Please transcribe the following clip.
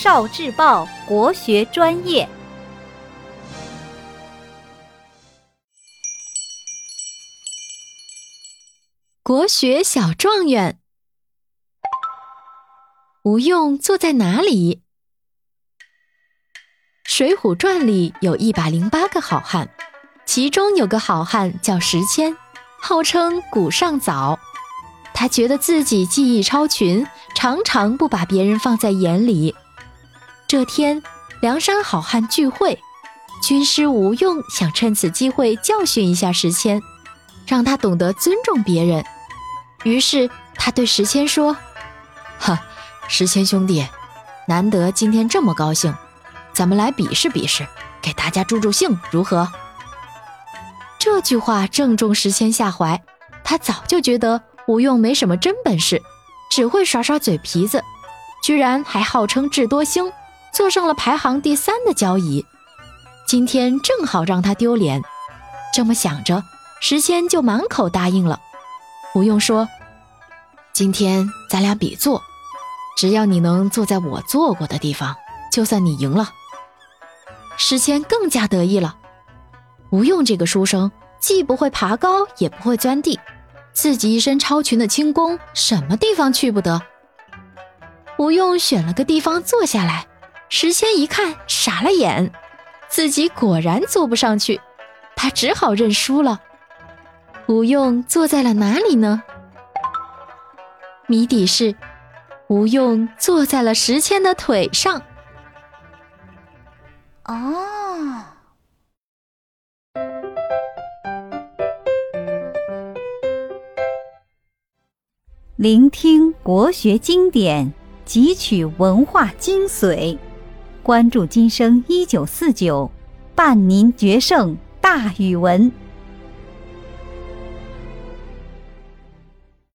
少智报国学专业。国学小状元，吴用坐在哪里？《水浒传》里有一百零八个好汉，其中有个好汉叫石谦，号称古上早。他觉得自己技艺超群，常常不把别人放在眼里。这天，梁山好汉聚会，军师吴用想趁此机会教训一下石谦，让他懂得尊重别人。于是他对石谦说：“哈，石谦兄弟，难得今天这么高兴，咱们来比试比试，给大家助助兴，如何？”这句话正中石谦下怀，他早就觉得。吴用没什么真本事，只会耍耍嘴皮子，居然还号称智多星，坐上了排行第三的交椅。今天正好让他丢脸。这么想着，石谦就满口答应了。吴用说：“今天咱俩比坐，只要你能坐在我坐过的地方，就算你赢了。”石谦更加得意了。吴用这个书生，既不会爬高，也不会钻地。自己一身超群的轻功，什么地方去不得？吴用选了个地方坐下来，石谦一看傻了眼，自己果然坐不上去，他只好认输了。吴用坐在了哪里呢？谜底是，吴用坐在了石谦的腿上。哦。聆听国学经典，汲取文化精髓，关注今生一九四九，伴您决胜大语文。